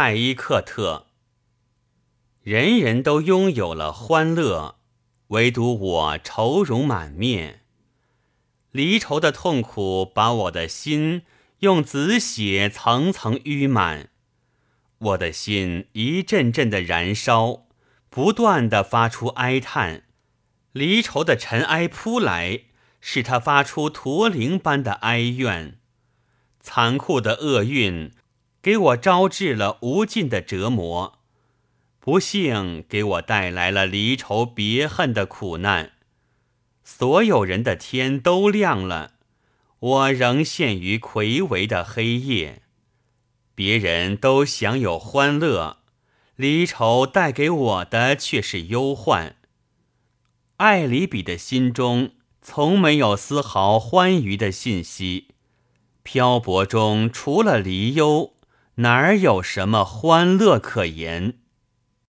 泰伊克特。人人都拥有了欢乐，唯独我愁容满面。离愁的痛苦把我的心用紫血层层淤满，我的心一阵阵的燃烧，不断的发出哀叹。离愁的尘埃扑来，使他发出驼铃般的哀怨。残酷的厄运给我招致了无尽的折磨，不幸给我带来了离愁别恨的苦难。所有人的天都亮了，我仍陷于魁伟的黑夜。别人都享有欢乐，离愁带给我的却是忧患。艾里比的心中从没有丝毫欢愉的信息，漂泊中除了离忧，哪儿有什么欢乐可言？